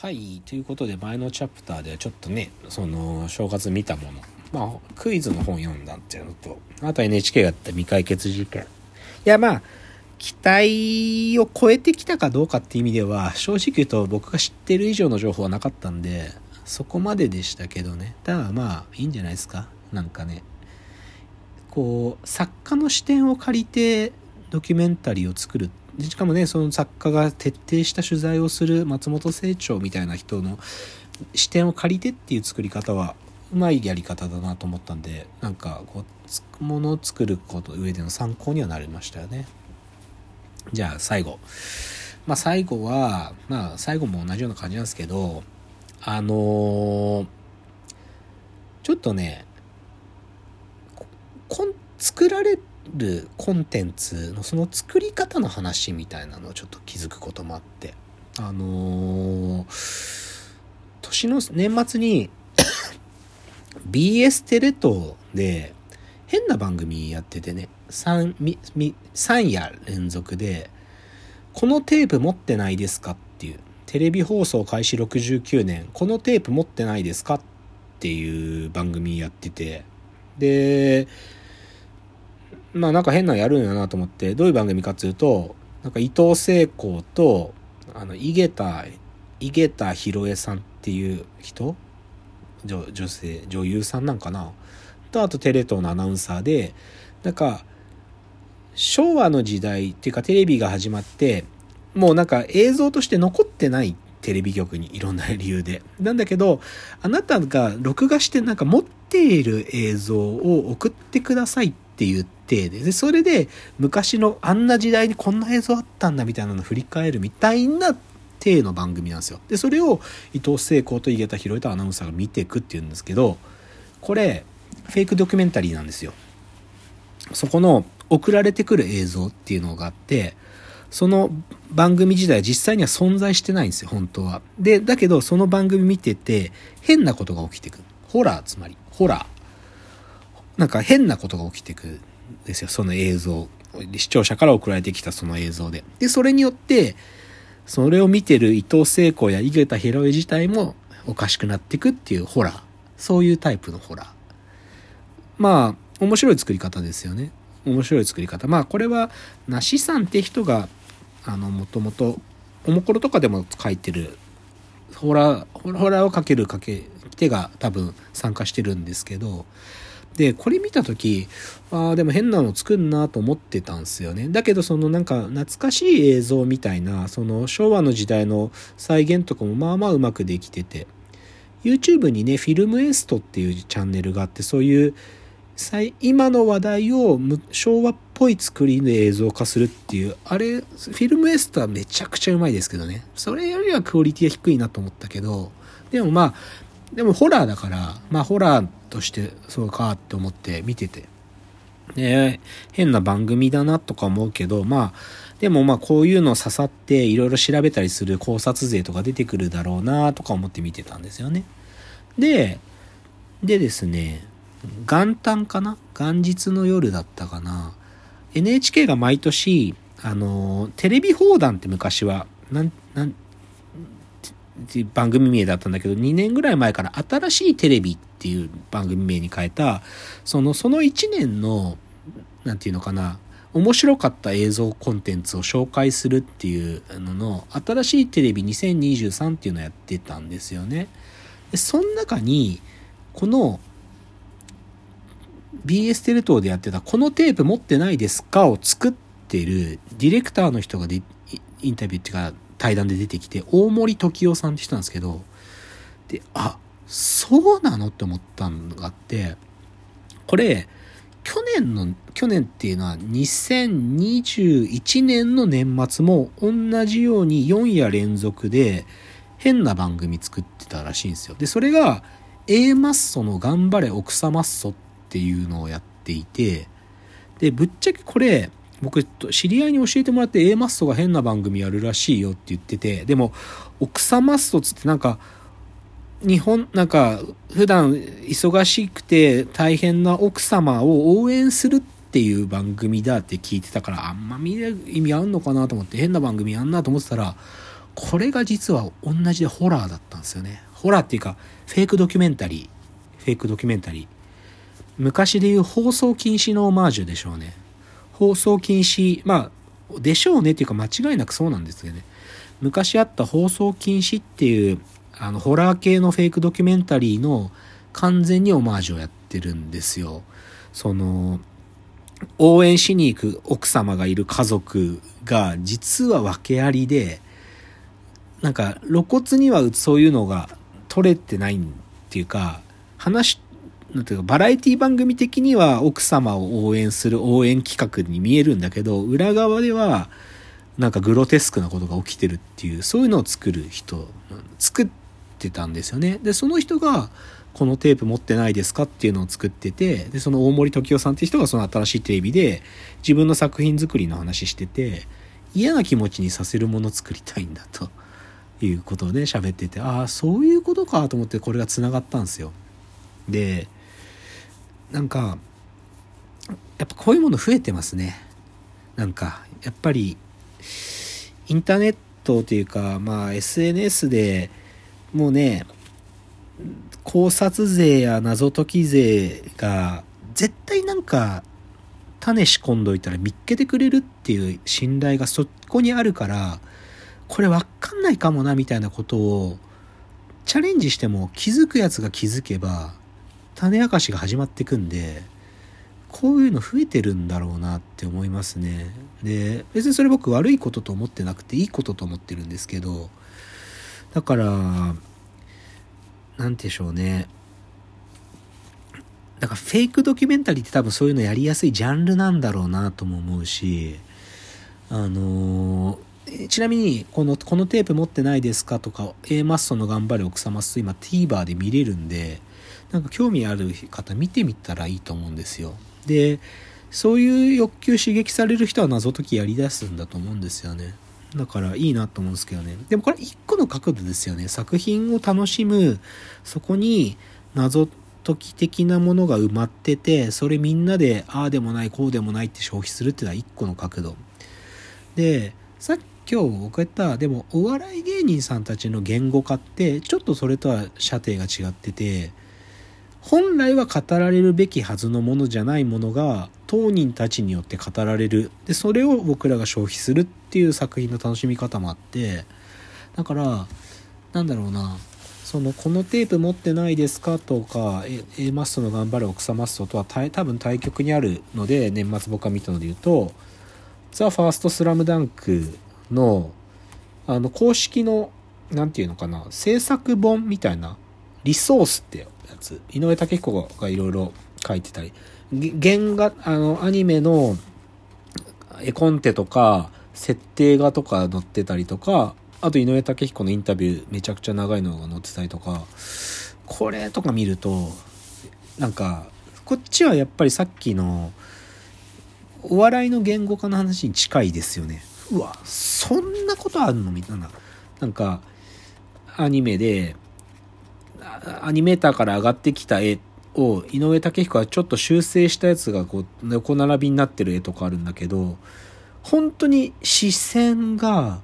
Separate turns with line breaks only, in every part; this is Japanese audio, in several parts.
はいということで前のチャプターではちょっとねその正月見たもの。まあクイズの本読んだっていうのとあと NHK がやった未解決事件。いやまあ期待を超えてきたかどうかっていう意味では正直言うと僕が知ってる以上の情報はなかったんでそこまででしたけどね。ただまあいいんじゃないですか？なんかね。こう作家の視点を借りてドキュメンタリーを作るっしかもねその作家が徹底した取材をする松本清張みたいな人の視点を借りてっていう作り方はうまいやり方だなと思ったんでなんかこうものを作ること上での参考にはなりましたよね。じゃあ最後。まあ最後はまあ最後も同じような感じなんですけどあのー、ちょっとねこん作られるコンテンツのその作り方の話みたいなのをちょっと気づくこともあってあのー、年の年末に BS テレ東で変な番組やっててね 3, 3夜連続で「このテープ持ってないですか?」っていうテレビ放送開始69年「このテープ持ってないですか?」っていう番組やっててでまあなんか変なのやるんやなと思ってどういう番組かっていうとなんか伊藤聖子とあの井桁井桁弘恵さんっていう人？女女性女優さんなんかな？とあとテレ東のアナウンサーでなんか昭和の時代っていうかテレビが始まってもうなんか映像として残ってないテレビ局にいろんな理由で。なんだけど、あなたが録画してなんか持っている映像を送ってくださいってってで、でそれで昔のあんな時代にこんな映像あったんだみたいなの振り返るみたいな体の番組なんですよ。で、それを伊藤聖子と井桁弘恵とアナウンサーが見ていくっていうんですけど、これ、フェイクドキュメンタリーなんですよ。そこの送られてくる映像っていうのがあって、その番組自体実際には存在してないんですよ、本当は。で、だけどその番組見てて変なことが起きてくる。ホラー、つまり。ホラー。なんか変なことが起きてくんですよ、その映像。視聴者から送られてきたその映像で。で、それによって、それを見てる伊藤聖子や井桁弘恵自体もおかしくなっていくっていうホラー。そういうタイプのホラー。まあ、面白い作り方ですよね。面白い作り方。まあ、これは、梨さんって人が、あの、もともと、おもころとかでも書いてる、ホラー、ホラーをかけるかけ、手が多分参加してるんですけど、で、これ見た時、ああ、でも変なの作るなと思ってたんですよね。だけど、そのなんか懐かしい映像みたいな、その昭和の時代の再現とかもまあまあうまくできてて、YouTube にね、フィルムエストっていうチャンネルがあって、そういう今の話題を昭和っぽい作りで映像化するっていう、あれ、フィルムエストはめちゃくちゃうまいですけどね。それよりはクオリティは低いなと思ったけど、でもまあ、でもホラーだから、まあホラーとしてそうかって思って見てて。ね変な番組だなとか思うけど、まあ、でもまあこういうのを刺さっていろいろ調べたりする考察税とか出てくるだろうなとか思って見てたんですよね。で、でですね、元旦かな？元日の夜だったかな？NHK が毎年、あの、テレビ放談って昔は、なん、なん、番組名だったんだけど、2年ぐらい前から新しいテレビっていう番組名に変えた、その、その1年の、なんていうのかな、面白かった映像コンテンツを紹介するっていうのの、新しいテレビ2023っていうのをやってたんですよね。で、その中に、この BS テレ東でやってたこのテープ持ってないですかを作ってるディレクターの人がインタビューっていうか対談で出てきて大森時夫さんって人なんですけどであそうなのって思ったのがあってこれ去年の去年っていうのは2021年の年末も同じように4夜連続で変な番組作ってたらしいんですよ。でそれが A マッソの頑張れ奥様マッソっていうのをやっていて、で、ぶっちゃけこれ、僕、知り合いに教えてもらって A マストが変な番組やるらしいよって言ってて、でも、奥様マストつってなんか、日本、なんか、普段忙しくて大変な奥様を応援するっていう番組だって聞いてたから、あんま見る意味あんのかなと思って、変な番組やんなと思ってたら、これが実は同じでホラーだったんですよね。ホラーっていうか、フェイクドキュメンタリー。フェイクドキュメンタリー。昔で言う放送禁止のオマージュでしょうね。放送禁止、まあ、でしょうねっていうか間違いなくそうなんですけどね。昔あった放送禁止っていう、あの、ホラー系のフェイクドキュメンタリーの完全にオマージュをやってるんですよ。その、応援しに行く奥様がいる家族が実は訳ありで、なんか露骨にはそういうのが取れてないっていうか、話、なんていうか、バラエティ番組的には奥様を応援する応援企画に見えるんだけど、裏側では、なんかグロテスクなことが起きてるっていう、そういうのを作る人、作ってたんですよね。で、その人が、このテープ持ってないですかっていうのを作ってて、で、その大森時夫さんっていう人がその新しいテレビで自分の作品作りの話してて、嫌な気持ちにさせるもの作りたいんだということをね、喋ってて、ああ、そういうことかと思ってこれが繋がったんですよ。で、なんか、やっぱこういうもの増えてますね。なんか、やっぱり、インターネットというか、まあ SNS でもうね、考察勢や謎解き勢が絶対なんか種仕込んどいたら見っけてくれるっていう信頼がそこにあるからこれわかんないかもなみたいなことをチャレンジしても気づくやつが気づけば種明かしが始まってくんでこういうの増えてるんだろうなって思いますねで別にそれ僕悪いことと思ってなくていいことと思ってるんですけどだからなんでしょうね。だからフェイクドキュメンタリーって多分そういうのやりやすいジャンルなんだろうなとも思うし、あのー、ちなみに、この、このテープ持ってないですかとか、A マッソの頑張れ奥様す今 TVer で見れるんで、なんか興味ある方見てみたらいいと思うんですよ。で、そういう欲求刺激される人は謎解きやりだすんだと思うんですよね。だからいいなと思うんですけどね。でもこれ一個の角度ですよね。作品を楽しむ、そこに謎解き的なものが埋まってて、それみんなでああでもないこうでもないって消費するっていうのは一個の角度。で、さっき今日僕言った、でもお笑い芸人さんたちの言語化ってちょっとそれとは射程が違ってて、本来は語られるべきはずのものじゃないものが当人たちによって語られる。でそれを僕らが消費するっていう作品の楽しみ方もあってだからなんだろうな。そのこのテープ持ってないですかとか A マストの頑張れ奥様マストとは多分対局にあるので年末僕が見たので言うとザ・ファーストスラムダンクのあの公式の何て言うのかな制作本みたいなリソースってやつ。井上武彦がいろいろ書いてたり。原画あのアニメの絵コンテとか設定画とか載ってたりとかあと井上武彦のインタビューめちゃくちゃ長いのが載ってたりとかこれとか見るとなんかこっちはやっぱりさっきのお笑いの言語化の話に近いですよね。うわそんなことあるの？みたいななんかアニメでアニメーターから上がってきた絵を井上武彦はちょっと修正したやつがこう横並びになってる絵とかあるんだけど本当に視線が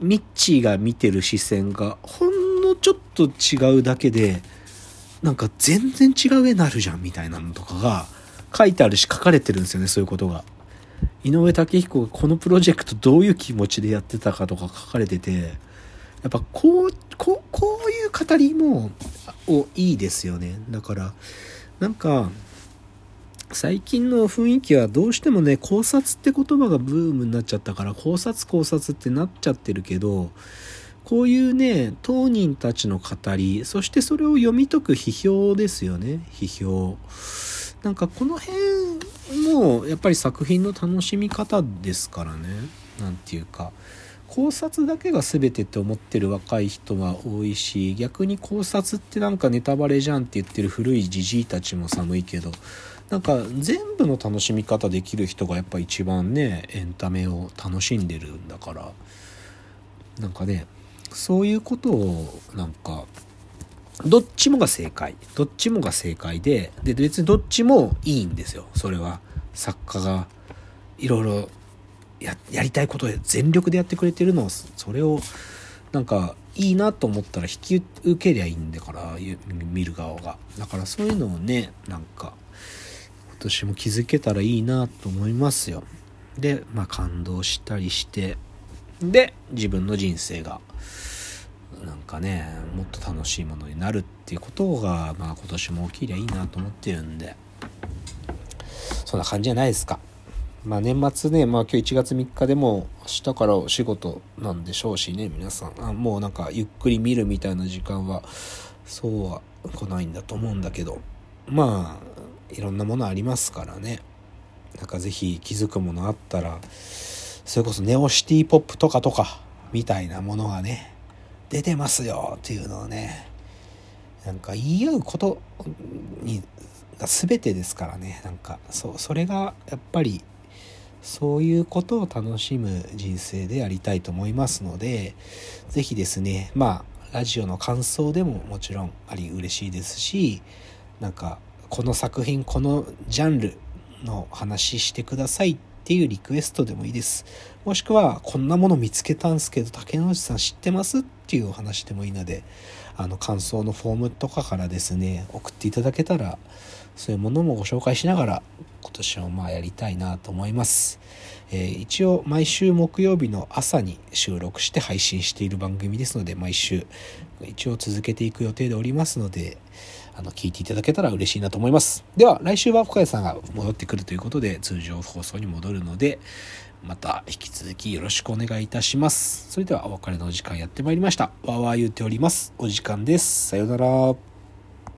ミッチーが見てる視線がほんのちょっと違うだけでなんか全然違う絵になるじゃんみたいなのとかが書いてあるし書かれてるんですよねそういうことが。井上武彦がこのプロジェクトどういう気持ちでやってたかとか書かれててやっぱこうこういう語りもおいいですよね。だからなんか最近の雰囲気はどうしてもね考察って言葉がブームになっちゃったから考察考察ってなっちゃってるけどこういうね当人たちの語りそしてそれを読み解く批評ですよね。批評。なんかこの辺もやっぱり作品の楽しみ方ですからね。何て言うか。考察だけが全てって思ってる若い人は多いし逆に考察ってなんかネタバレじゃんって言ってる古いじじいたちも寒いけどなんか全部の楽しみ方できる人がやっぱ一番ねエンタメを楽しんでるんだから。なんかねそういうことをなんかどっちもが正解。どっちもが正解でで別にどっちもいいんですよそれは。作家がいろいろやりたいことで全力でやってくれてるのをそれをなんかいいなと思ったら引き受けりゃいいんだから見る側が。だからそういうのをねなんか今年も気づけたらいいなと思いますよ。でまあ感動したりしてで自分の人生がなんかねもっと楽しいものになるっていうことが、まあ、今年も起きりゃいいなと思ってるんで。そんな感じじゃないですか。まあ年末ね、まあ今日1月3日でも明日からお仕事なんでしょうしね、皆さん。あもうなんかゆっくり見るみたいな時間は、そうは来ないんだと思うんだけど、まあ、いろんなものありますからね。なんかぜひ気づくものあったら、それこそネオシティポップとかとか、みたいなものがね、出てますよっていうのをね、なんか言い合うことにが全てですからねなんかそうそれがやっぱりそういうことを楽しむ人生でありたいと思いますので是非ですねまあラジオの感想でももちろんあり嬉しいですしなんかこの作品このジャンルの話してくださいっていうリクエストでもいいです。もしくは、こんなもの見つけたんすけど、竹之内さん知ってますっていうお話でもいいので、あの、感想のフォームとかからですね、送っていただけたら、そういうものもご紹介しながら、今年もまあやりたいなと思います。えー、一応、毎週木曜日の朝に収録して配信している番組ですので、毎週、一応続けていく予定でおりますので、あの、聞いていただけたら嬉しいなと思います。では、来週は深谷さんが戻ってくるということで、通常放送に戻るので、また引き続きよろしくお願いいたします。それではお別れのお時間やってまいりました。わーわー言うております。お時間です。さようなら。